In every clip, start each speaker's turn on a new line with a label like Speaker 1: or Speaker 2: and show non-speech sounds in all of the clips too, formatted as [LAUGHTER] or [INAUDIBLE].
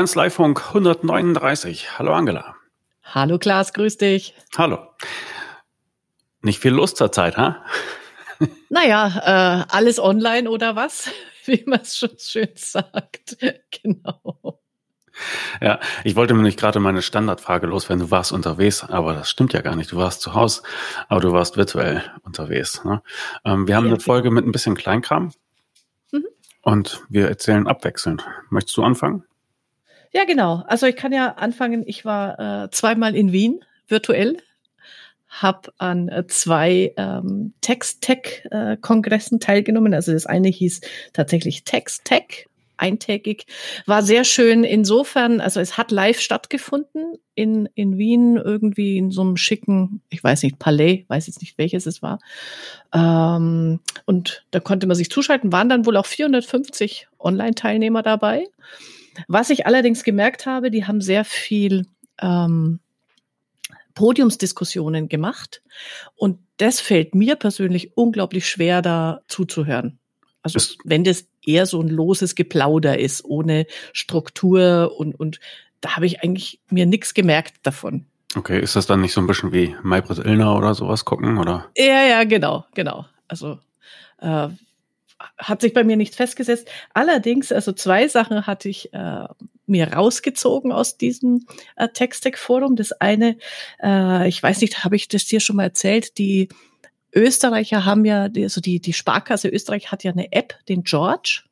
Speaker 1: Kanzleifunk 139. Hallo Angela.
Speaker 2: Hallo Klaas, grüß dich.
Speaker 1: Hallo. Nicht viel Lust zur Zeit, ha? [LAUGHS]
Speaker 2: Naja, äh, alles online oder was? [LAUGHS] Wie man es schon schön sagt. [LAUGHS] genau.
Speaker 1: Ja, ich wollte mir nicht gerade meine Standardfrage loswerden. Du warst unterwegs, aber das stimmt ja gar nicht. Du warst zu Hause, aber du warst virtuell unterwegs. Ne? Ähm, wir haben ja, eine Folge mit ein bisschen Kleinkram mhm. und wir erzählen abwechselnd. Möchtest du anfangen?
Speaker 2: Ja, genau. Also ich kann ja anfangen. Ich war äh, zweimal in Wien virtuell, habe an äh, zwei ähm, Text-Tech-Kongressen teilgenommen. Also das eine hieß tatsächlich Text-Tech eintägig. War sehr schön insofern, also es hat live stattgefunden in, in Wien, irgendwie in so einem schicken, ich weiß nicht, Palais, weiß jetzt nicht welches es war. Ähm, und da konnte man sich zuschalten, waren dann wohl auch 450 Online-Teilnehmer dabei. Was ich allerdings gemerkt habe, die haben sehr viel ähm, Podiumsdiskussionen gemacht. Und das fällt mir persönlich unglaublich schwer, da zuzuhören. Also das wenn das eher so ein loses Geplauder ist, ohne Struktur und, und da habe ich eigentlich mir nichts gemerkt davon.
Speaker 1: Okay, ist das dann nicht so ein bisschen wie Maybrit Illner oder sowas gucken, oder?
Speaker 2: Ja, ja, genau, genau. Also äh, hat sich bei mir nichts festgesetzt. Allerdings, also zwei Sachen hatte ich äh, mir rausgezogen aus diesem äh, Textec-Forum. Das eine, äh, ich weiß nicht, habe ich das dir schon mal erzählt, die Österreicher haben ja, also die, die Sparkasse Österreich hat ja eine App, den George.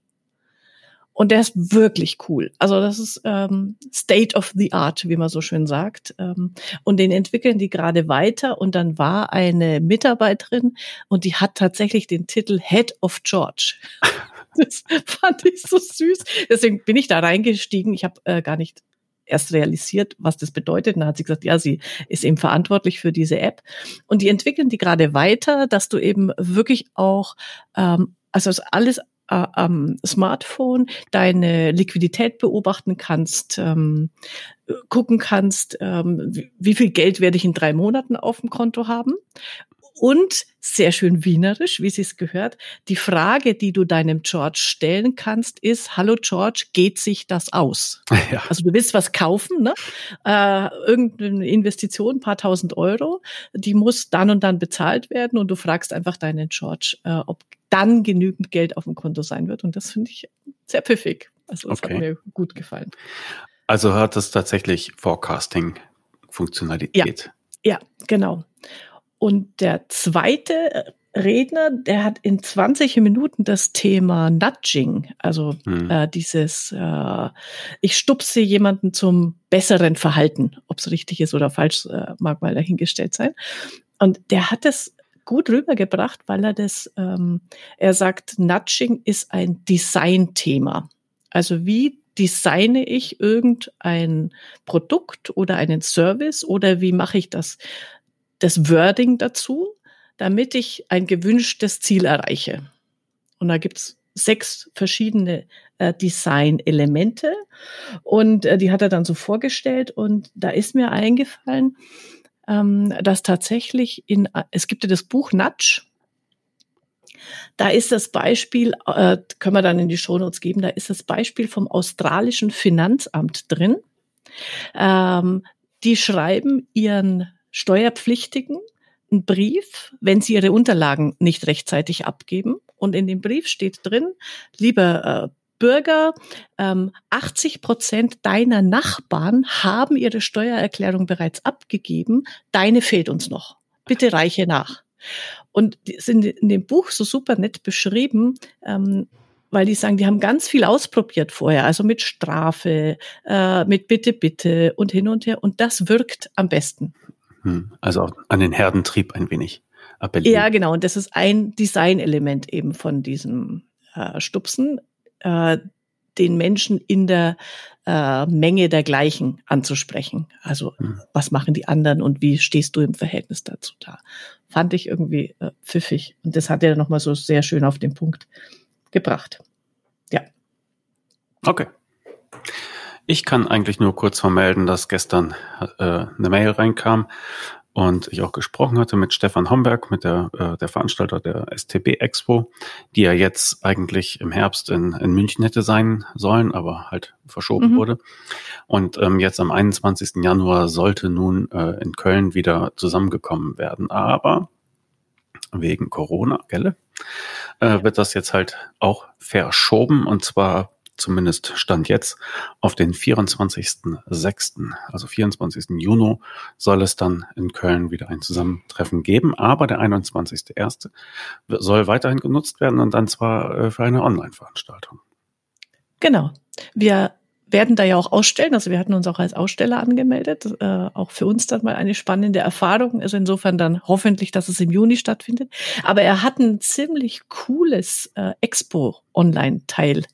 Speaker 2: Und der ist wirklich cool. Also das ist ähm, State of the Art, wie man so schön sagt. Ähm, und den entwickeln die gerade weiter. Und dann war eine Mitarbeiterin und die hat tatsächlich den Titel Head of George. [LAUGHS] Das fand ich so süß. Deswegen bin ich da reingestiegen. Ich habe äh, gar nicht erst realisiert, was das bedeutet. Und dann hat sie gesagt, ja, sie ist eben verantwortlich für diese App. Und die entwickeln die gerade weiter, dass du eben wirklich auch, ähm, also alles äh, am Smartphone deine Liquidität beobachten kannst, ähm, gucken kannst, ähm, wie viel Geld werde ich in drei Monaten auf dem Konto haben und sehr schön wienerisch, wie sie es gehört. Die Frage, die du deinem George stellen kannst, ist, hallo George, geht sich das aus? [LAUGHS] Ja. Also du willst was kaufen, ne? Äh, irgendeine Investition, ein paar tausend Euro, die muss dann und dann bezahlt werden und du fragst einfach deinen George, äh, ob dann genügend Geld auf dem Konto sein wird. Und das finde ich sehr pfiffig. Also das okay. hat mir gut gefallen.
Speaker 1: Also hat es tatsächlich Forecasting-Funktionalität.
Speaker 2: Ja, ja, genau. Und der zweite Redner, der hat in 20 Minuten das Thema Nudging, also hm. äh, dieses, äh, ich stupse jemanden zum besseren Verhalten, ob es richtig ist oder falsch, äh, mag mal dahingestellt sein. Und der hat es gut rübergebracht, weil er das, ähm, er sagt, Nudging ist ein Design-Thema. Also wie designe ich irgendein Produkt oder einen Service oder wie mache ich das das Wording dazu, damit ich ein gewünschtes Ziel erreiche. Und da gibt's sechs verschiedene äh, Design-Elemente und äh, die hat er dann so vorgestellt und da ist mir eingefallen, ähm, dass tatsächlich in, es gibt ja das Buch Nudge, da ist das Beispiel, äh, können wir dann in die Shownotes geben, da ist das Beispiel vom australischen Finanzamt drin. Ähm, die schreiben ihren Steuerpflichtigen einen Brief, wenn sie ihre Unterlagen nicht rechtzeitig abgeben. Und in dem Brief steht drin, lieber äh, Bürger, ähm, 80 Prozent deiner Nachbarn haben ihre Steuererklärung bereits abgegeben. Deine fehlt uns noch. Bitte reiche nach. Und die sind in dem Buch so super nett beschrieben, ähm, weil die sagen, die haben ganz viel ausprobiert vorher, also mit Strafe, äh, mit Bitte, Bitte und hin und her. Und das wirkt am besten.
Speaker 1: Hm, also auch an den Herdentrieb ein wenig appellieren.
Speaker 2: Ja, genau. Und das ist ein Designelement eben von diesem äh, Stupsen, äh, den Menschen in der äh, Menge der Gleichen anzusprechen. Also hm. was machen die anderen und wie stehst du im Verhältnis dazu da? Fand ich irgendwie äh, pfiffig. Und das hat er nochmal so sehr schön auf den Punkt gebracht. Ja.
Speaker 1: Okay. Ich kann eigentlich nur kurz vermelden, dass gestern äh, eine Mail reinkam und ich auch gesprochen hatte mit Stefan Homberg, mit der, äh, der Veranstalter der STB Expo, die ja jetzt eigentlich im Herbst in, in München hätte sein sollen, aber halt verschoben mhm. wurde. Und ähm, jetzt am 21. Januar sollte nun äh, in Köln wieder zusammengekommen werden. Aber wegen Corona, gell? Äh, wird das jetzt halt auch verschoben und zwar zumindest Stand jetzt, auf den 24.06., also 24. Juni, soll es dann in Köln wieder ein Zusammentreffen geben. Aber der 21.01. soll weiterhin genutzt werden und dann zwar äh, für eine Online-Veranstaltung.
Speaker 2: Genau. Wir werden da ja auch ausstellen. Also wir hatten uns auch als Aussteller angemeldet. Äh, auch für uns dann mal eine spannende Erfahrung. Also insofern dann hoffentlich, dass es im Juni stattfindet. Aber er hat ein ziemlich cooles äh, Expo-Online-Teil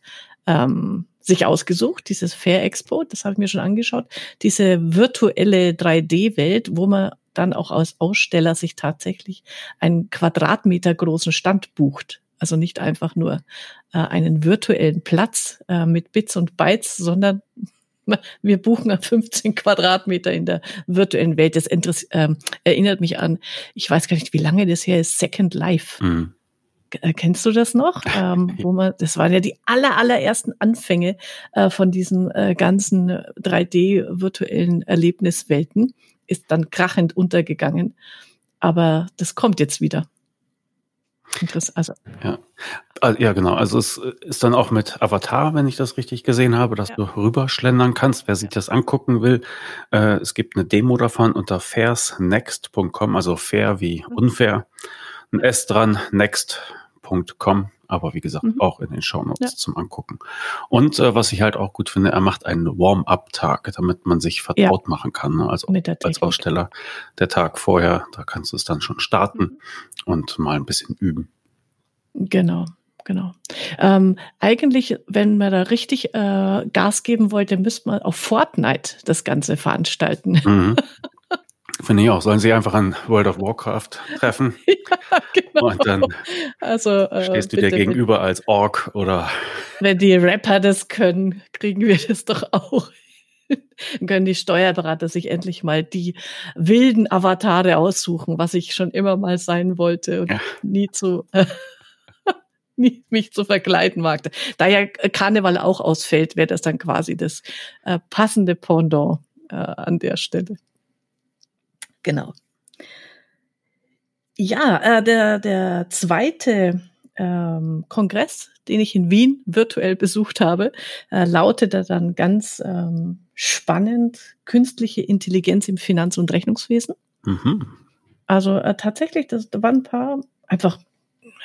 Speaker 2: ähm, sich ausgesucht, dieses Fair Expo, das habe ich mir schon angeschaut, diese virtuelle 3D-Welt, wo man dann auch als Aussteller sich tatsächlich einen Quadratmeter großen Stand bucht. Also nicht einfach nur äh, einen virtuellen Platz äh, mit Bits und Bytes, sondern [LAUGHS] wir buchen 15 Quadratmeter in der virtuellen Welt. Das äh, erinnert mich an, ich weiß gar nicht, wie lange das her ist, Second Life. Mhm. Äh, kennst du das noch? [LAUGHS] Ähm, wo man, das waren ja die aller, allerersten Anfänge äh, von diesen äh, ganzen 3D-virtuellen Erlebniswelten. Ist dann krachend untergegangen. Aber das kommt jetzt wieder.
Speaker 1: Interessant. Also. Ja. Ah, ja, genau. Also es ist dann auch mit Avatar, wenn ich das richtig gesehen habe, dass ja. du rüberschlendern kannst, wer sich das angucken will. Äh, es gibt eine Demo davon unter fairsnext.com, also fair wie mhm. unfair. Ein S dran, next www.com, aber wie gesagt, mhm. auch in den Shownotes ja. zum Angucken. Und äh, was ich halt auch gut finde, er macht einen Warm-up-Tag, damit man sich vertraut ja. machen kann. Ne? Also als Aussteller der Tag vorher, da kannst du es dann schon starten mhm. und mal ein bisschen üben.
Speaker 2: Genau. Genau. Ähm, eigentlich, wenn man da richtig äh, Gas geben wollte, müsste man auf Fortnite das Ganze veranstalten. Mhm. [LAUGHS]
Speaker 1: Finde ich auch. Sollen sie einfach an World of Warcraft treffen? [LAUGHS] ja, genau. Und dann also, äh, stehst du bitte, dir gegenüber als Ork oder.
Speaker 2: Wenn die Rapper das können, kriegen wir das doch auch. [LAUGHS] Dann können die Steuerberater sich endlich mal die wilden Avatare aussuchen, was ich schon immer mal sein wollte und ja. nie zu. Äh, [LAUGHS] nie mich zu verkleiden wagte. Da ja Karneval auch ausfällt, wäre das dann quasi das äh, passende Pendant äh, an der Stelle. Genau. Ja, äh, der, der zweite ähm, Kongress, den ich in Wien virtuell besucht habe, äh, lautete dann ganz ähm, spannend künstliche Intelligenz im Finanz- und Rechnungswesen. Mhm. Also äh, tatsächlich, das, da waren ein paar einfach,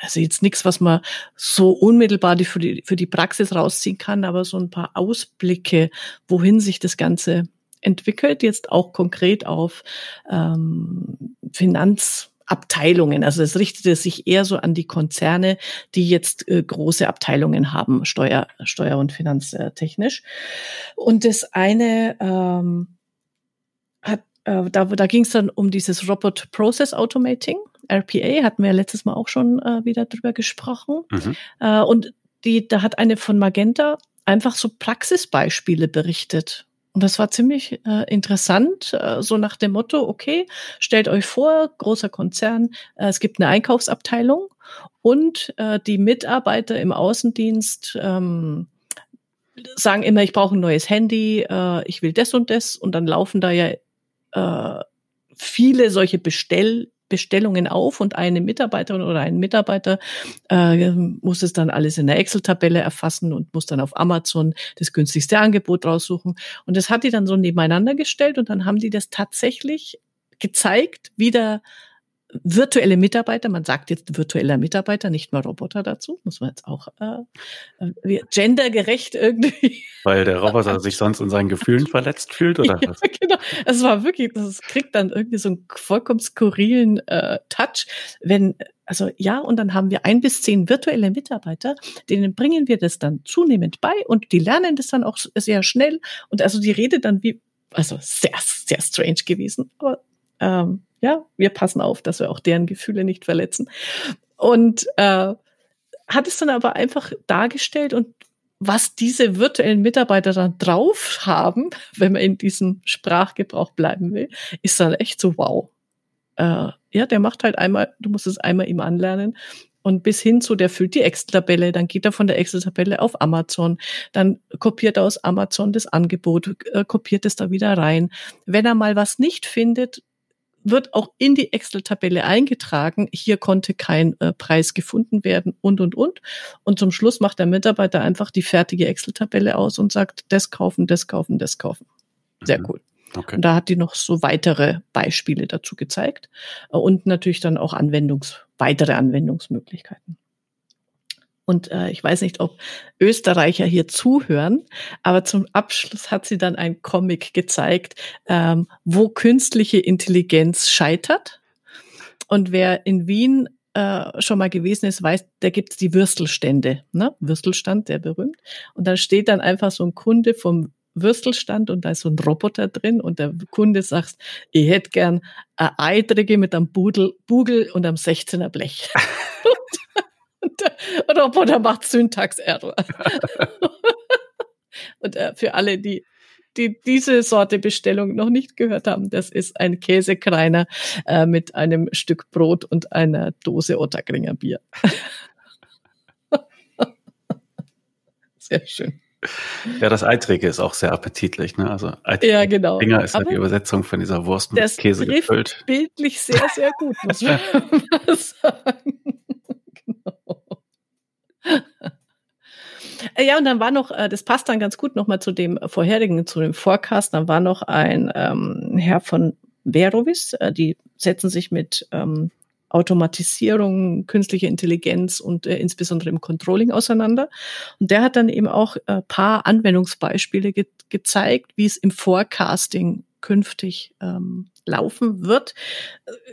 Speaker 2: also jetzt nichts, was man so unmittelbar die, für, die, für die Praxis rausziehen kann, aber so ein paar Ausblicke, wohin sich das Ganze entwickelt, jetzt auch konkret auf ähm, Finanzabteilungen. Also es richtete sich eher so an die Konzerne, die jetzt äh, große Abteilungen haben, Steuer, Steuer- und Finanztechnisch. Und das eine ähm, hat, äh, da, da ging es dann um dieses Robot Process Automating. RPA hatten wir letztes Mal auch schon äh, wieder drüber gesprochen. Mhm. Äh, und die, da hat eine von Magenta einfach so Praxisbeispiele berichtet und das war ziemlich äh, interessant, äh, so nach dem Motto, okay, stellt euch vor, großer Konzern, äh, es gibt eine Einkaufsabteilung und äh, die Mitarbeiter im Außendienst ähm, sagen immer, ich brauche ein neues Handy, äh, ich will das und das. Und dann laufen da ja äh, viele solche Bestell Bestellungen auf und eine Mitarbeiterin oder ein Mitarbeiter äh, muss es dann alles in der Excel-Tabelle erfassen und muss dann auf Amazon das günstigste Angebot raussuchen. Und das hat die dann so nebeneinander gestellt und dann haben die das tatsächlich gezeigt, wie der virtuelle Mitarbeiter, man sagt jetzt virtueller Mitarbeiter, nicht mal Roboter dazu, muss man jetzt auch äh, äh gendergerecht irgendwie.
Speaker 1: Weil der Roboter [LAUGHS] sich sonst in seinen Gefühlen verletzt fühlt, oder ja, was?
Speaker 2: Genau. Es war wirklich, das kriegt dann irgendwie so einen vollkommen skurrilen äh, Touch, wenn also ja, und dann haben wir ein bis zehn virtuelle Mitarbeiter, denen bringen wir das dann zunehmend bei und die lernen das dann auch sehr schnell. Und also die Rede dann wie, also sehr, sehr strange gewesen. Aber ähm, ja, wir passen auf, dass wir auch deren Gefühle nicht verletzen. Und äh, hat es dann aber einfach dargestellt und was diese virtuellen Mitarbeiter dann drauf haben, [LAUGHS] wenn man in diesem Sprachgebrauch bleiben will, ist dann echt so wow. äh, ja, der macht halt einmal, du musst es einmal ihm anlernen und bis hin zu, der füllt die Excel-Tabelle, dann geht er von der Excel-Tabelle auf Amazon, dann kopiert er aus Amazon das Angebot, äh, kopiert es da wieder rein. Wenn er mal was nicht findet, wird auch in die Excel-Tabelle eingetragen, hier konnte kein äh, Preis gefunden werden und, und, und. Und zum Schluss macht der Mitarbeiter einfach die fertige Excel-Tabelle aus und sagt, das kaufen, das kaufen, das kaufen. Sehr mhm. cool. Okay. Und da hat die noch so weitere Beispiele dazu gezeigt äh, und natürlich dann auch Anwendungs, weitere Anwendungsmöglichkeiten. Und äh, ich weiß nicht, ob Österreicher hier zuhören, aber zum Abschluss hat sie dann ein Comic gezeigt, ähm, wo künstliche Intelligenz scheitert. Und wer in Wien äh, schon mal gewesen ist, weiß, da gibt's die Würstelstände, ne? Würstelstand, der berühmt. Und da steht dann einfach so ein Kunde vom Würstelstand und da ist so ein Roboter drin und der Kunde sagt, ich hätte gern eine Eidrige mit einem Budel, Bugel und einem 16er Blech. [LAUGHS] [LAUGHS] und der Roboter macht Syntax-Error. [LAUGHS] und äh, für alle, die die diese Sorte Bestellung noch nicht gehört haben, das ist ein Käsekreiner äh, mit einem Stück Brot und einer Dose Ottergringer Bier. [LAUGHS] Sehr schön.
Speaker 1: Ja, das Eitrige ist auch sehr appetitlich. Ne? Also
Speaker 2: Eitrige ja, genau.
Speaker 1: Dinger ist ja die Übersetzung von dieser Wurst mit Käse gefüllt.
Speaker 2: bildlich sehr, sehr gut, muss man [LAUGHS] sagen. genau. Ja, und dann war noch, äh, das passt dann ganz gut nochmal zu dem vorherigen, zu dem Forecast, dann war noch ein ähm, Herr von Verovis, äh, die setzen sich mit ähm, Automatisierung, künstliche Intelligenz und äh, insbesondere im Controlling auseinander. Und der hat dann eben auch äh, paar Anwendungsbeispiele ge gezeigt, wie es im Forecasting künftig ähm, laufen wird.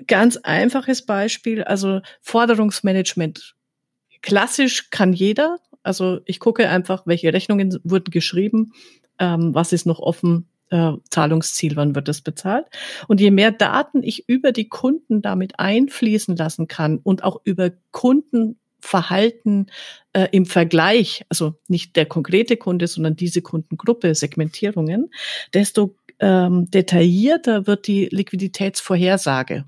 Speaker 2: Ganz einfaches Beispiel, also Forderungsmanagement. Klassisch kann jeder. Also ich gucke einfach, welche Rechnungen wurden geschrieben, ähm, was ist noch offen, äh, Zahlungsziel, wann wird das bezahlt. Und je mehr Daten ich über die Kunden damit einfließen lassen kann und auch über Kundenverhalten äh, im Vergleich, also nicht der konkrete Kunde, sondern diese Kundengruppe, Segmentierungen, desto ähm, detaillierter wird die Liquiditätsvorhersage.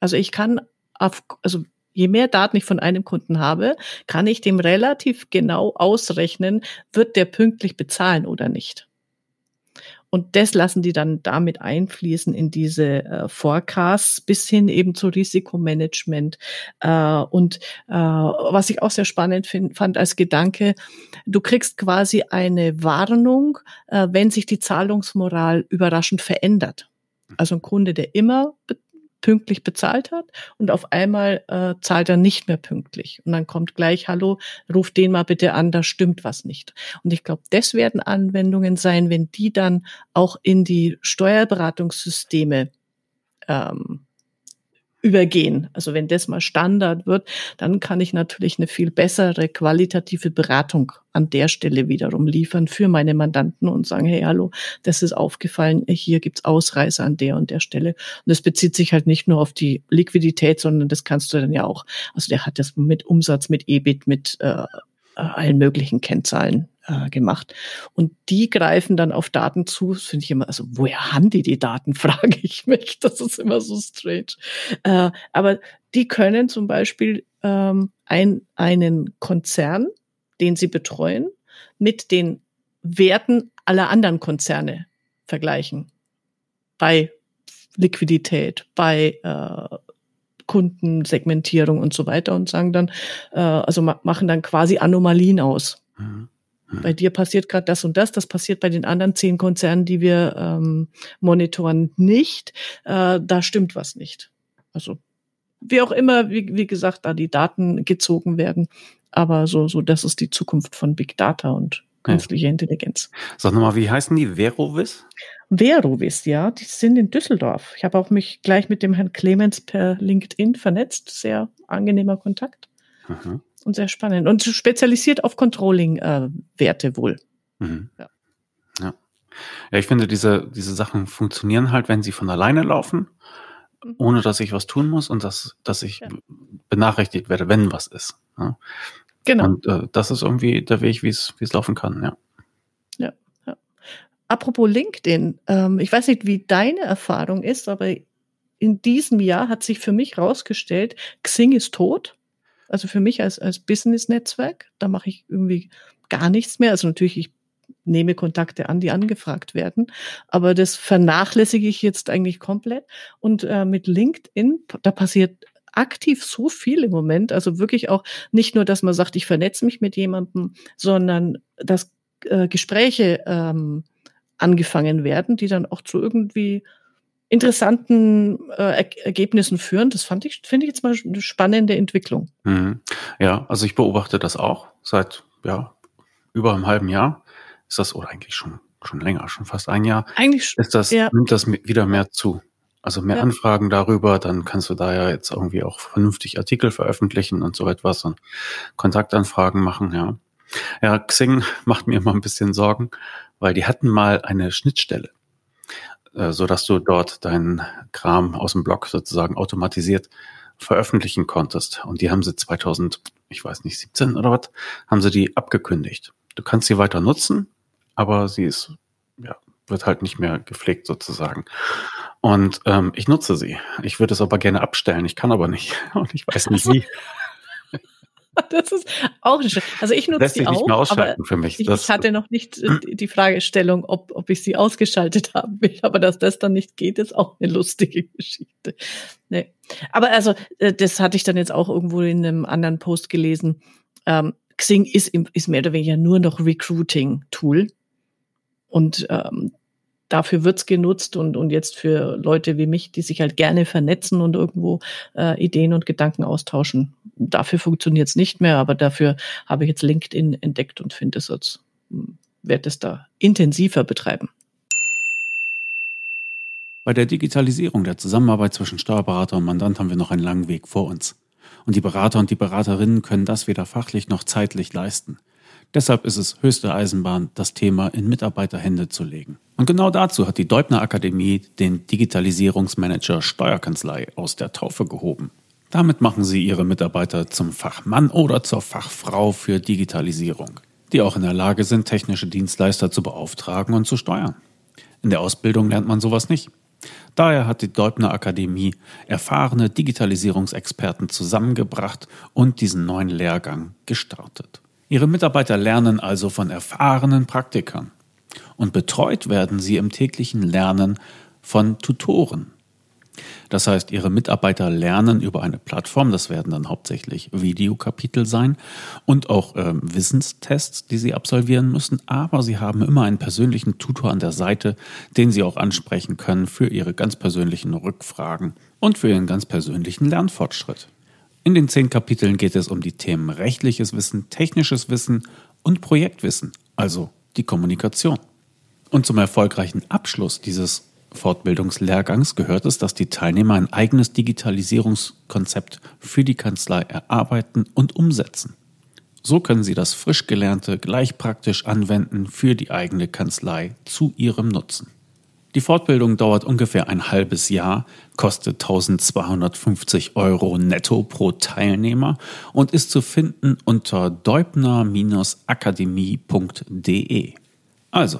Speaker 2: Also ich kann auf, also je mehr Daten ich von einem Kunden habe, kann ich dem relativ genau ausrechnen, wird der pünktlich bezahlen oder nicht. Und das lassen die dann damit einfließen in diese äh, Forecasts bis hin eben zu Risikomanagement. Äh, und äh, was ich auch sehr spannend find, fand als Gedanke, du kriegst quasi eine Warnung, äh, wenn sich die Zahlungsmoral überraschend verändert. Also ein Kunde, der immer pünktlich bezahlt hat und auf einmal äh, zahlt er nicht mehr pünktlich. Und dann kommt gleich, hallo, ruf den mal bitte an, da stimmt was nicht. Und ich glaube, das werden Anwendungen sein, wenn die dann auch in die Steuerberatungssysteme ähm, übergehen. Also wenn das mal Standard wird, dann kann ich natürlich eine viel bessere qualitative Beratung an der Stelle wiederum liefern für meine Mandanten und sagen, hey, hallo, das ist aufgefallen, hier gibt's Ausreißer an der und der Stelle. Und das bezieht sich halt nicht nur auf die Liquidität, sondern das kannst du dann ja auch, also der hat das mit Umsatz, mit EBIT, mit äh, allen möglichen Kennzahlen äh, gemacht. Und die greifen dann auf Daten zu. Das finde ich immer, also woher haben die die Daten, [LAUGHS] frage ich mich. Das ist immer so strange. Äh, aber die können zum Beispiel ähm, ein, einen Konzern, den sie betreuen, mit den Werten aller anderen Konzerne vergleichen. Bei Liquidität, bei äh, Kundensegmentierung und so weiter und sagen dann, äh, also ma machen dann quasi Anomalien aus. Mhm. Bei dir passiert gerade das und das, das passiert bei den anderen zehn Konzernen, die wir ähm, monitoren, nicht. Äh, da stimmt was nicht. Also wie auch immer, wie, wie gesagt, da die Daten gezogen werden. Aber so, so, das ist die Zukunft von Big Data und künstlicher ja. Intelligenz.
Speaker 1: Sag nochmal, wie heißen die? Verovis?
Speaker 2: Verovis, ja, die sind in Düsseldorf. Ich habe auch mich gleich mit dem Herrn Clemens per LinkedIn vernetzt. Sehr angenehmer Kontakt. Mhm und sehr spannend. Und spezialisiert auf Controlling-Werte äh, wohl. Mhm.
Speaker 1: Ja. ja. Ja, ich finde, diese, diese Sachen funktionieren halt, wenn sie von alleine laufen, mhm. ohne dass ich was tun muss und dass, dass ich ja. benachrichtigt werde, wenn was ist. Ja. Genau. Und äh, das ist irgendwie der Weg, wie es wie es laufen kann, ja.
Speaker 2: Ja, ja. Apropos LinkedIn, ähm, ich weiß nicht, wie deine Erfahrung ist, aber in diesem Jahr hat sich für mich rausgestellt, Xing ist tot. Also für mich als, als Business-Netzwerk, da mache ich irgendwie gar nichts mehr. Also natürlich, ich nehme Kontakte an, die angefragt werden. Aber das vernachlässige ich jetzt eigentlich komplett. Und äh, mit LinkedIn, da passiert aktiv so viel im Moment. Also wirklich auch nicht nur, dass man sagt, ich vernetze mich mit jemandem, sondern dass äh, Gespräche ähm, angefangen werden, die dann auch zu irgendwie interessanten äh, Ergebnissen führen. Das fand ich, finde ich jetzt mal eine spannende Entwicklung.
Speaker 1: Mhm. Ja, also ich beobachte das auch seit ja über einem halben Jahr. Ist das oder eigentlich schon schon länger, schon fast ein Jahr.
Speaker 2: Eigentlich
Speaker 1: ist das ja. nimmt das wieder mehr zu. Also mehr ja. Anfragen darüber, dann kannst du da ja jetzt irgendwie auch vernünftig Artikel veröffentlichen und so etwas und Kontaktanfragen machen, ja. Ja, Xing macht mir immer ein bisschen Sorgen, weil die hatten mal eine Schnittstelle, äh, so dass du dort deinen Kram aus dem Blog sozusagen automatisiert veröffentlichen konntest. Und die haben sie 2000, ich weiß nicht, 17 oder was, haben sie die abgekündigt. Du kannst sie weiter nutzen, aber sie ist, ja, wird halt nicht mehr gepflegt sozusagen. Und ähm, ich nutze sie. Ich würde es aber gerne abstellen. Ich kann aber nicht. [LAUGHS] Und ich weiß nicht wie. [LAUGHS]
Speaker 2: Das ist auch schön. Also ich nutze sie auch, aber für mich. ich hatte noch nicht äh, die Fragestellung, ob, ob ich sie ausgeschaltet [LAUGHS] haben will. Aber dass das dann nicht geht, ist auch eine lustige [LAUGHS] Geschichte. Nee. Aber also, äh, das hatte ich dann jetzt auch irgendwo in einem anderen Post gelesen. Ähm, Xing ist, ist mehr oder weniger nur noch Recruiting-Tool. Und ähm, dafür wird's genutzt und, und jetzt für Leute wie mich, die sich halt gerne vernetzen und irgendwo äh, Ideen und Gedanken austauschen. Dafür funktioniert's nicht mehr, aber dafür habe ich jetzt LinkedIn entdeckt und finde es jetzt, hm, werde es da intensiver betreiben.
Speaker 1: Bei der Digitalisierung der Zusammenarbeit zwischen Steuerberater und Mandant haben wir noch einen langen Weg vor uns. Und die Berater und die Beraterinnen können das weder fachlich noch zeitlich leisten. Deshalb ist es höchste Eisenbahn, das Thema in Mitarbeiterhände zu legen. Und genau dazu hat die Deubner Akademie den Digitalisierungsmanager Steuerkanzlei aus der Taufe gehoben. Damit machen sie ihre Mitarbeiter zum Fachmann oder zur Fachfrau für Digitalisierung, die auch in der Lage sind, technische Dienstleister zu beauftragen und zu steuern. In der Ausbildung lernt man sowas nicht. Daher hat die Deubner Akademie erfahrene Digitalisierungsexperten zusammengebracht und diesen neuen Lehrgang gestartet. Ihre Mitarbeiter lernen also von erfahrenen Praktikern und betreut werden sie im täglichen Lernen von Tutoren. Das heißt, Ihre Mitarbeiter lernen über eine Plattform, das werden dann hauptsächlich Videokapitel sein und auch äh, Wissenstests, die Sie absolvieren müssen, aber Sie haben immer einen persönlichen Tutor an der Seite, den Sie auch ansprechen können für Ihre ganz persönlichen Rückfragen und für Ihren ganz persönlichen Lernfortschritt. In den zehn Kapiteln geht es um die Themen rechtliches Wissen, technisches Wissen und Projektwissen, also die Kommunikation. Und zum erfolgreichen Abschluss dieses Fortbildungslehrgangs gehört es, dass die Teilnehmer ein eigenes Digitalisierungskonzept für die Kanzlei erarbeiten und umsetzen. So können sie das frisch gelernte gleich praktisch anwenden für die eigene Kanzlei zu ihrem Nutzen. Die Fortbildung dauert ungefähr ein halbes Jahr, kostet 1250 Euro netto pro Teilnehmer und ist zu finden unter deubner-akademie.de. Also,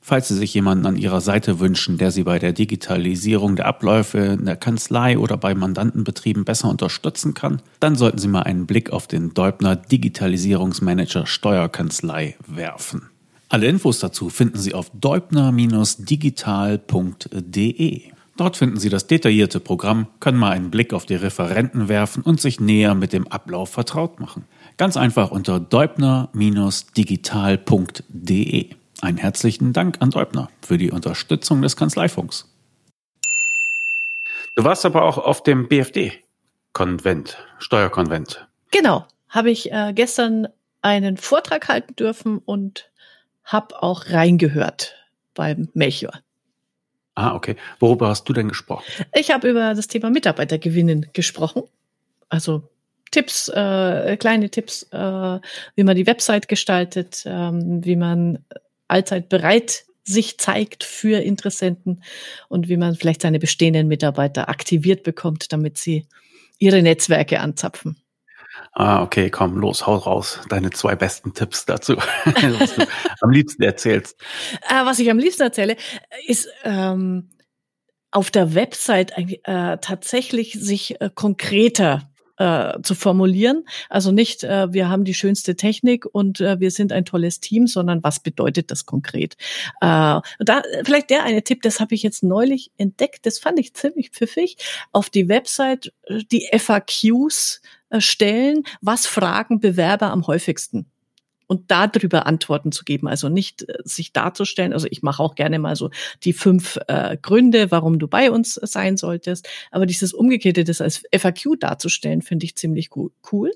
Speaker 1: falls Sie sich jemanden an Ihrer Seite wünschen, der Sie bei der Digitalisierung der Abläufe in der Kanzlei oder bei Mandantenbetrieben besser unterstützen kann, dann sollten Sie mal einen Blick auf den Deubner Digitalisierungsmanager Steuerkanzlei werfen. Alle Infos dazu finden Sie auf deubner-digital.de. Dort finden Sie das detaillierte Programm, können mal einen Blick auf die Referenten werfen und sich näher mit dem Ablauf vertraut machen. Ganz einfach unter deubner-digital.de. Einen herzlichen Dank an Deubner für die Unterstützung des Kanzleifunks. Du warst aber auch auf dem BFD-Konvent, Steuerkonvent.
Speaker 2: Genau, habe ich äh, gestern einen Vortrag halten dürfen und habe auch reingehört beim Melchior.
Speaker 1: Ah, okay. Worüber hast du denn gesprochen?
Speaker 2: Ich habe über das Thema Mitarbeitergewinnen gesprochen. Also Tipps, äh, kleine Tipps, äh, wie man die Website gestaltet, ähm, wie man allzeit bereit sich zeigt für Interessenten und wie man vielleicht seine bestehenden Mitarbeiter aktiviert bekommt, damit sie ihre Netzwerke anzapfen.
Speaker 1: Ah, okay, komm, los, hau raus. Deine zwei besten Tipps dazu, [LAUGHS] was du am liebsten erzählst.
Speaker 2: Äh, was ich am liebsten erzähle, ist ähm, auf der Website äh, tatsächlich sich äh, konkreter äh, zu formulieren. Also nicht, äh, wir haben die schönste Technik und äh, wir sind ein tolles Team, sondern was bedeutet das konkret? Äh, da vielleicht der eine Tipp, das habe ich jetzt neulich entdeckt, das fand ich ziemlich pfiffig. Auf die Website äh, die FAQs stellen, was fragen Bewerber am häufigsten? und darüber Antworten zu geben. Also nicht äh, sich darzustellen. Also ich mache auch gerne mal so die fünf äh, Gründe, warum du bei uns sein solltest. Aber dieses Umgekehrte, das als FAQ darzustellen, finde ich ziemlich cool.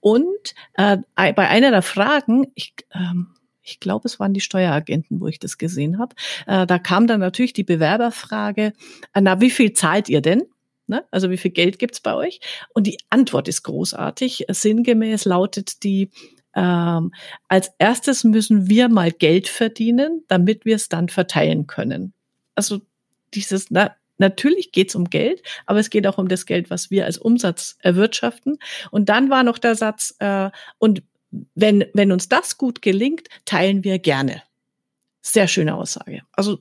Speaker 2: Und äh, bei einer der Fragen, ich, ähm, ich glaube, es waren die Steueragenten, wo ich das gesehen habe. Äh, da kam dann natürlich die Bewerberfrage, äh, na, wie viel zahlt ihr denn? Ne? Also wie viel Geld gibt's bei euch? Und die Antwort ist großartig. Sinngemäß lautet die, ähm, als erstes müssen wir mal Geld verdienen, damit wir es dann verteilen können. Also dieses, na, natürlich geht es um Geld, aber es geht auch um das Geld, was wir als Umsatz erwirtschaften. Und dann war noch der Satz, äh, und wenn, wenn uns das gut gelingt, teilen wir gerne. Sehr schöne Aussage. Also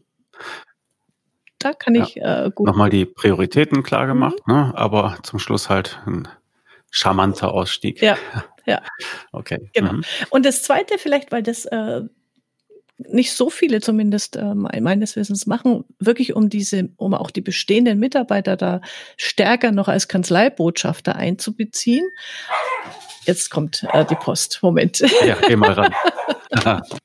Speaker 2: da kann ich
Speaker 3: ja, äh, gut. Nochmal die Prioritäten klar gemacht, mhm. ne? aber zum Schluss halt ein charmanter Ausstieg.
Speaker 2: Ja, [LAUGHS] ja.
Speaker 3: Okay.
Speaker 2: Genau. Mhm. Und das Zweite vielleicht, weil das äh, nicht so viele zumindest äh, meines Wissens machen, wirklich um diese, um auch die bestehenden Mitarbeiter da stärker noch als Kanzleibotschafter einzubeziehen. Jetzt kommt äh, die Post. Moment.
Speaker 3: Ja, geh mal ran. [LAUGHS] [LAUGHS]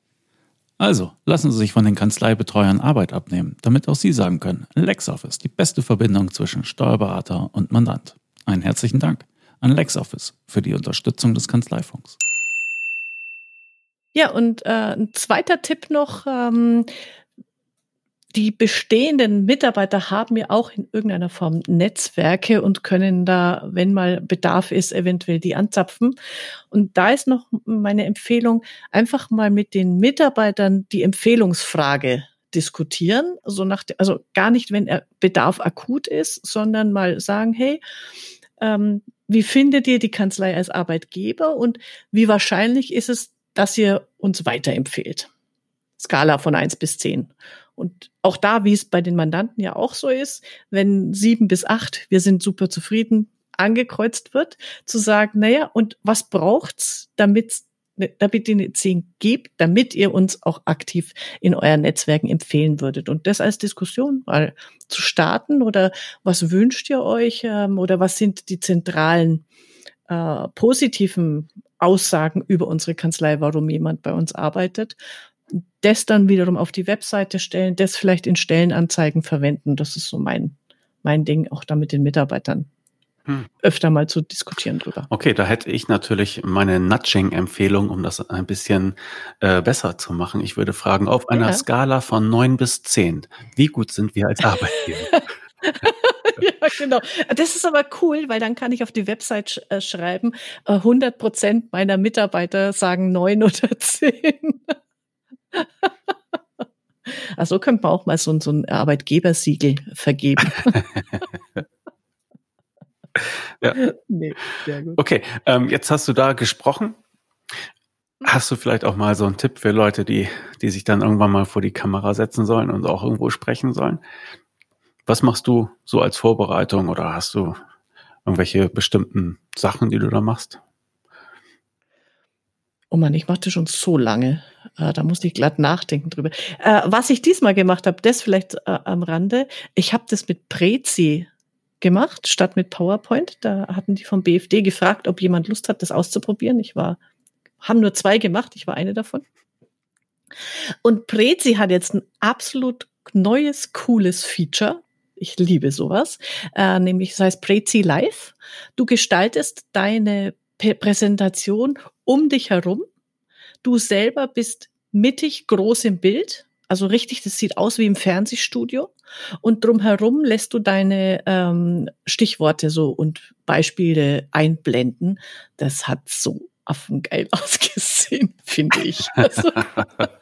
Speaker 1: Also, lassen Sie sich von den Kanzleibetreuern Arbeit abnehmen, damit auch Sie sagen können, LexOffice, die beste Verbindung zwischen Steuerberater und Mandant. Einen herzlichen Dank an LexOffice für die Unterstützung des Kanzleifunks.
Speaker 2: Ja, und äh, ein zweiter Tipp noch, ähm, die bestehenden Mitarbeiter haben ja auch in irgendeiner Form Netzwerke und können da, wenn mal Bedarf ist, eventuell die anzapfen. Und da ist noch meine Empfehlung, einfach mal mit den Mitarbeitern die Empfehlungsfrage diskutieren, so nach, also gar nicht, wenn Bedarf akut ist, sondern mal sagen, hey, ähm, wie findet ihr die Kanzlei als Arbeitgeber und wie wahrscheinlich ist es, dass ihr uns weiterempfehlt? Skala von eins bis zehn. Und auch da, wie es bei den Mandanten ja auch so ist, wenn sieben bis acht, wir sind super zufrieden, angekreuzt wird, zu sagen, naja, und was braucht's, damit damit ihr eine 10 gebt, damit ihr uns auch aktiv in euren Netzwerken empfehlen würdet. Und das als Diskussion mal zu starten oder was wünscht ihr euch ähm, oder was sind die zentralen äh, positiven Aussagen über unsere Kanzlei, warum jemand bei uns arbeitet. Das dann wiederum auf die Webseite stellen, das vielleicht in Stellenanzeigen verwenden. Das ist so mein, mein Ding, auch da mit den Mitarbeitern hm. öfter mal zu diskutieren drüber.
Speaker 1: Okay, da hätte ich natürlich meine Nudging-Empfehlung, um das ein bisschen äh, besser zu machen. Ich würde fragen, auf einer ja. Skala von neun bis zehn, wie gut sind wir als Arbeitgeber? [LAUGHS]
Speaker 2: ja, genau. Das ist aber cool, weil dann kann ich auf die Website sch äh, schreiben, 100 äh, Prozent meiner Mitarbeiter sagen neun oder [LAUGHS] zehn. [LAUGHS] also könnte man auch mal so, so ein Arbeitgebersiegel vergeben. [LAUGHS] [LAUGHS]
Speaker 1: ja. Nee, sehr gut. Okay, ähm, jetzt hast du da gesprochen. Hast du vielleicht auch mal so einen Tipp für Leute, die, die sich dann irgendwann mal vor die Kamera setzen sollen und auch irgendwo sprechen sollen? Was machst du so als Vorbereitung oder hast du irgendwelche bestimmten Sachen, die du da machst?
Speaker 2: Oh man, ich machte schon so lange. Äh, da musste ich glatt nachdenken drüber. Äh, was ich diesmal gemacht habe, das vielleicht äh, am Rande. Ich habe das mit Prezi gemacht, statt mit PowerPoint. Da hatten die vom BFD gefragt, ob jemand Lust hat, das auszuprobieren. Ich war, haben nur zwei gemacht, ich war eine davon. Und Prezi hat jetzt ein absolut neues, cooles Feature. Ich liebe sowas. Äh, nämlich, das heißt Prezi Live. Du gestaltest deine Präsentation um dich herum. Du selber bist mittig groß im Bild. Also richtig, das sieht aus wie im Fernsehstudio. Und drumherum lässt du deine ähm, Stichworte so und Beispiele einblenden. Das hat so affengeil [LAUGHS] ausgesehen, finde ich. Also,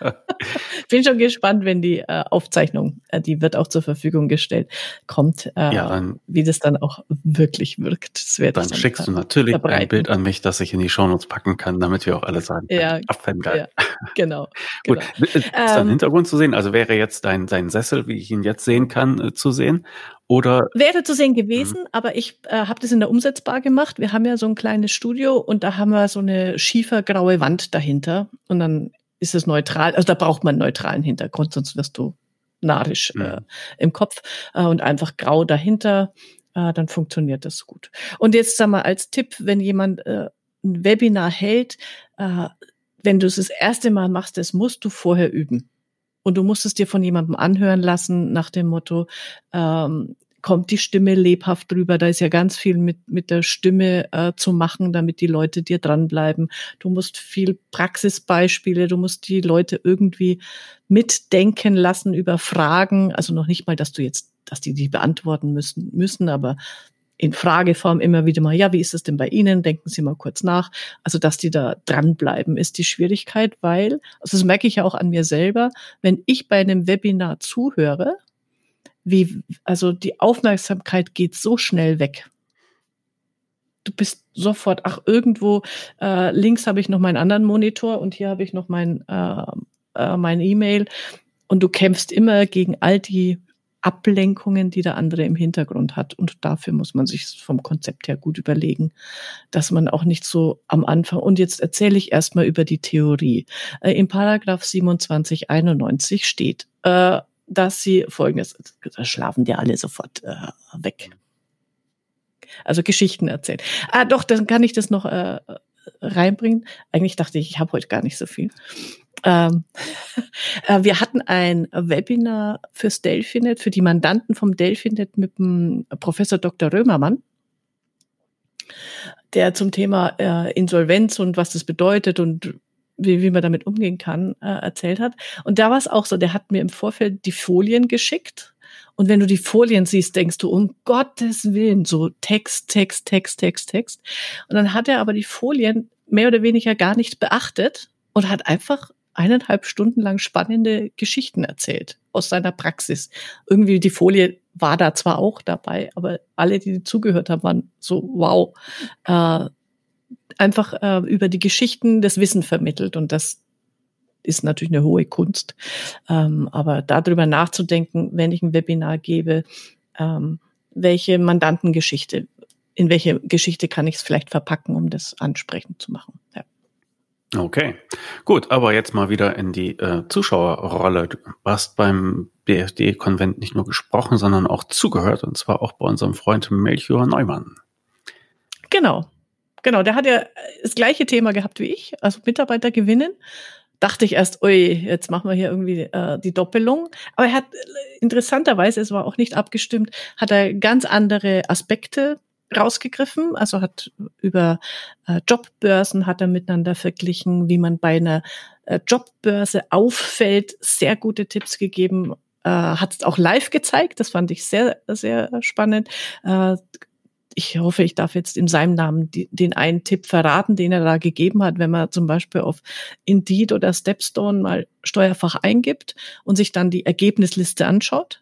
Speaker 2: [LAUGHS] bin schon gespannt, wenn die äh, Aufzeichnung, äh, die wird auch zur Verfügung gestellt, kommt, äh, ja, dann, wie das dann auch wirklich wirkt. Das
Speaker 1: dann, dann schickst du natürlich verbreiten. ein Bild an mich, das ich in die Shownotes packen kann, damit wir auch alle sagen,
Speaker 2: ja, affengeil. Ja, genau. [LAUGHS]
Speaker 1: Gut, genau. ist da ein ähm, Hintergrund zu sehen? Also wäre jetzt dein, dein Sessel, wie ich ihn jetzt sehen kann, äh, zu sehen? Oder
Speaker 2: wäre zu sehen gewesen, mhm. aber ich äh, habe das in der Umsetzbar gemacht. Wir haben ja so ein kleines Studio und da haben wir so eine schiefergraue Wand dahinter und dann ist es neutral. Also da braucht man einen neutralen Hintergrund, sonst wirst du narisch mhm. äh, im Kopf äh, und einfach grau dahinter. Äh, dann funktioniert das gut. Und jetzt sag mal als Tipp, wenn jemand äh, ein Webinar hält, äh, wenn du es das erste Mal machst, das musst du vorher üben. Und du musst es dir von jemandem anhören lassen nach dem Motto, ähm, kommt die Stimme lebhaft drüber. Da ist ja ganz viel mit, mit der Stimme äh, zu machen, damit die Leute dir dranbleiben. Du musst viel Praxisbeispiele, du musst die Leute irgendwie mitdenken lassen über Fragen. Also noch nicht mal, dass du jetzt, dass die die beantworten müssen, müssen, aber in Frageform immer wieder mal, ja, wie ist es denn bei Ihnen? Denken Sie mal kurz nach. Also, dass die da dranbleiben, ist die Schwierigkeit, weil, also das merke ich ja auch an mir selber, wenn ich bei einem Webinar zuhöre, wie, also die Aufmerksamkeit geht so schnell weg. Du bist sofort, ach, irgendwo, äh, links habe ich noch meinen anderen Monitor und hier habe ich noch mein, äh, äh, mein E-Mail und du kämpfst immer gegen all die Ablenkungen, die der andere im Hintergrund hat. Und dafür muss man sich vom Konzept her gut überlegen, dass man auch nicht so am Anfang, und jetzt erzähle ich erstmal über die Theorie. Äh, Im Paragraph 2791 steht, äh, dass sie folgendes, da schlafen die alle sofort äh, weg. Also Geschichten erzählen. Ah, doch, dann kann ich das noch äh, reinbringen. Eigentlich dachte ich, ich habe heute gar nicht so viel. Ähm, [LAUGHS] äh, wir hatten ein Webinar fürs Delphinet, für die Mandanten vom Delphinet mit dem Professor Dr. Römermann, der zum Thema äh, Insolvenz und was das bedeutet und wie, wie man damit umgehen kann, äh, erzählt hat. Und da war es auch so, der hat mir im Vorfeld die Folien geschickt. Und wenn du die Folien siehst, denkst du, um Gottes Willen, so Text, Text, Text, Text, Text. Und dann hat er aber die Folien mehr oder weniger gar nicht beachtet und hat einfach eineinhalb Stunden lang spannende Geschichten erzählt aus seiner Praxis. Irgendwie die Folie war da zwar auch dabei, aber alle, die zugehört haben, waren so, wow, äh, einfach äh, über die Geschichten das Wissen vermittelt und das ist natürlich eine hohe Kunst. Ähm, aber darüber nachzudenken, wenn ich ein Webinar gebe, ähm, welche Mandantengeschichte, in welche Geschichte kann ich es vielleicht verpacken, um das ansprechend zu machen.
Speaker 1: Okay, gut, aber jetzt mal wieder in die äh, Zuschauerrolle. Du hast beim BFD-Konvent nicht nur gesprochen, sondern auch zugehört, und zwar auch bei unserem Freund Melchior Neumann.
Speaker 2: Genau, genau. Der hat ja das gleiche Thema gehabt wie ich, also Mitarbeiter gewinnen. Dachte ich erst, ui, jetzt machen wir hier irgendwie äh, die Doppelung. Aber er hat interessanterweise, es war auch nicht abgestimmt, hat er ganz andere Aspekte rausgegriffen, also hat über äh, Jobbörsen hat er miteinander verglichen, wie man bei einer äh, Jobbörse auffällt, sehr gute Tipps gegeben, äh, hat es auch live gezeigt, das fand ich sehr, sehr spannend. Äh, ich hoffe, ich darf jetzt in seinem Namen den einen Tipp verraten, den er da gegeben hat, wenn man zum Beispiel auf Indeed oder Stepstone mal Steuerfach eingibt und sich dann die Ergebnisliste anschaut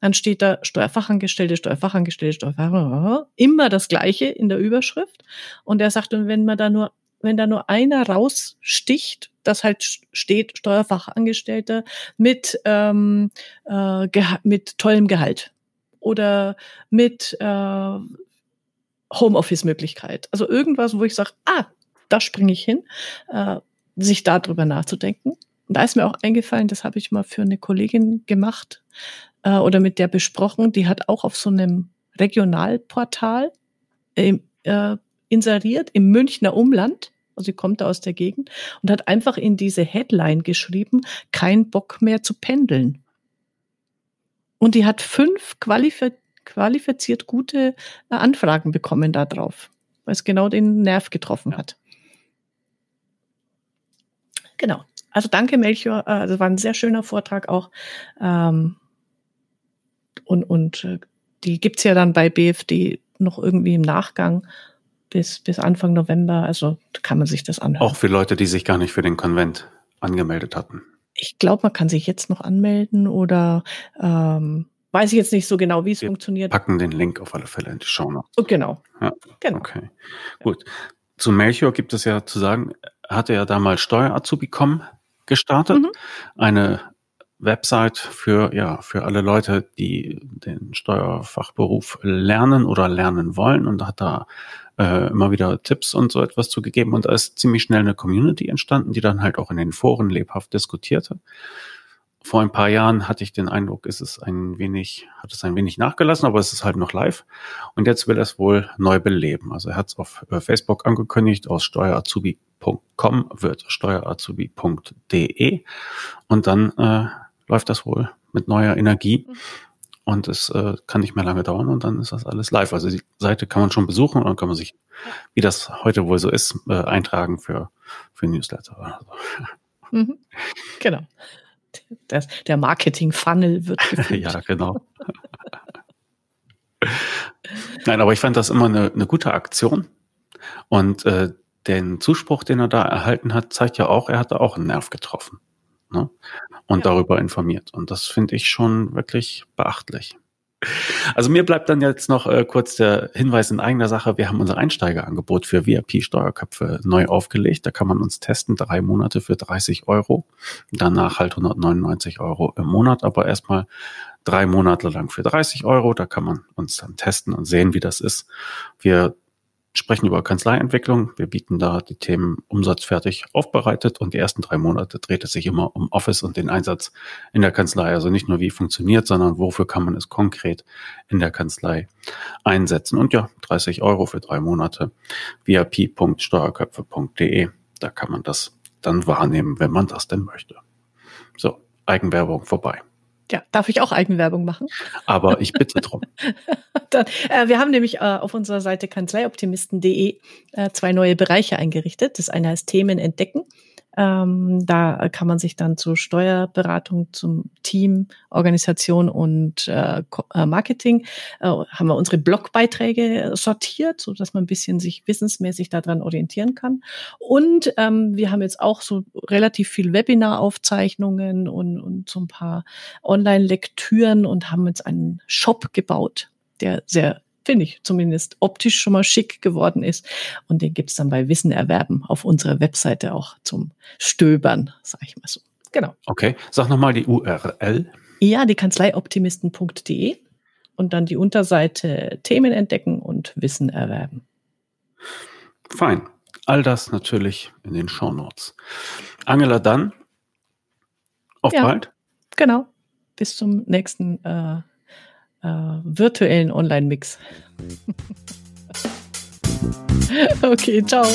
Speaker 2: dann steht da Steuerfachangestellte, Steuerfachangestellte, Steuerfachangestellte, immer das Gleiche in der Überschrift. Und er sagt, und wenn man da nur, wenn da nur einer raussticht, das halt steht Steuerfachangestellter mit, ähm, äh, mit tollem Gehalt oder mit äh, Homeoffice-Möglichkeit. Also irgendwas, wo ich sage, ah, da springe ich hin, äh, sich darüber nachzudenken. Und da ist mir auch eingefallen, das habe ich mal für eine Kollegin gemacht, äh, oder mit der besprochen. Die hat auch auf so einem Regionalportal äh, äh, inseriert im Münchner Umland. Also sie kommt da aus der Gegend und hat einfach in diese Headline geschrieben, kein Bock mehr zu pendeln. Und die hat fünf qualifiz qualifiziert gute äh, Anfragen bekommen darauf, weil es genau den Nerv getroffen hat. Genau. Also danke, Melchior. Äh, also war ein sehr schöner Vortrag auch. Ähm, und, und äh, die gibt's ja dann bei BFD noch irgendwie im Nachgang bis, bis Anfang November. Also kann man sich das anhören.
Speaker 1: Auch für Leute, die sich gar nicht für den Konvent angemeldet hatten.
Speaker 2: Ich glaube, man kann sich jetzt noch anmelden oder ähm, weiß ich jetzt nicht so genau, wie es funktioniert.
Speaker 1: Packen den Link auf alle Fälle in die Show Notes.
Speaker 2: Oh, genau.
Speaker 1: Ja. genau. Okay. Gut. Zu Melchior gibt es ja zu sagen, hatte ja damals Steuerazubi.com gestartet. Mhm. Eine Website für, ja, für alle Leute, die den Steuerfachberuf lernen oder lernen wollen und hat da äh, immer wieder Tipps und so etwas zugegeben und da ist ziemlich schnell eine Community entstanden, die dann halt auch in den Foren lebhaft diskutierte. Vor ein paar Jahren hatte ich den Eindruck, ist es ein wenig, hat es ein wenig nachgelassen, aber es ist halt noch live. Und jetzt will er es wohl neu beleben. Also er hat es auf äh, Facebook angekündigt, aus steuerazubi.com wird steuerazubi.de und dann äh, läuft das wohl mit neuer Energie. Mhm. Und es äh, kann nicht mehr lange dauern und dann ist das alles live. Also die Seite kann man schon besuchen und dann kann man sich, wie das heute wohl so ist, äh, eintragen für, für Newsletter. [LAUGHS]
Speaker 2: Mhm. Genau. Das, der Marketing-Funnel wird [LAUGHS]
Speaker 1: gefüllt. ja, genau. Nein, aber ich fand das immer eine, eine gute Aktion. Und äh, den Zuspruch, den er da erhalten hat, zeigt ja auch, er hatte auch einen Nerv getroffen ne? Und ja. darüber informiert. Und das finde ich schon wirklich beachtlich. Also mir bleibt dann jetzt noch äh, kurz der Hinweis in eigener Sache. Wir haben unser Einsteigerangebot für VIP-Steuerköpfe neu aufgelegt. Da kann man uns testen, drei Monate für 30 Euro. Danach halt 199 Euro im Monat, aber erstmal drei Monate lang für 30 Euro. Da kann man uns dann testen und sehen, wie das ist. Wir sprechen über Kanzleientwicklung. Wir bieten da die Themen umsatzfertig aufbereitet und die ersten drei Monate dreht es sich immer um Office und den Einsatz in der Kanzlei. Also nicht nur wie funktioniert, sondern wofür kann man es konkret in der Kanzlei einsetzen. Und ja, 30 Euro für drei Monate vip.steuerköpfe.de. Da kann man das dann wahrnehmen, wenn man das denn möchte. So, Eigenwerbung vorbei.
Speaker 2: Ja, darf ich auch Eigenwerbung machen?
Speaker 1: Aber ich bitte drum. [LAUGHS]
Speaker 2: Dann, äh, wir haben nämlich äh, auf unserer Seite kanzleioptimisten.de äh, zwei neue Bereiche eingerichtet. Das eine heißt Themen entdecken. Ähm, da kann man sich dann zur Steuerberatung, zum Team, Organisation und äh, äh, Marketing äh, haben wir unsere Blogbeiträge sortiert, so dass man ein bisschen sich wissensmäßig daran orientieren kann. Und ähm, wir haben jetzt auch so relativ viel Webinaraufzeichnungen und, und so ein paar Online-Lektüren und haben jetzt einen Shop gebaut, der sehr finde ich zumindest optisch schon mal schick geworden ist. Und den gibt's dann bei Wissen erwerben auf unserer Webseite auch zum Stöbern, sage ich mal so. Genau.
Speaker 1: Okay, sag nochmal die URL.
Speaker 2: Ja, die Kanzleioptimisten.de und dann die Unterseite Themen entdecken und Wissen erwerben.
Speaker 1: Fein. All das natürlich in den Shownotes. Angela, dann auf ja, bald.
Speaker 2: Genau. Bis zum nächsten äh, äh, virtuellen Online-Mix. [LAUGHS] okay, ciao.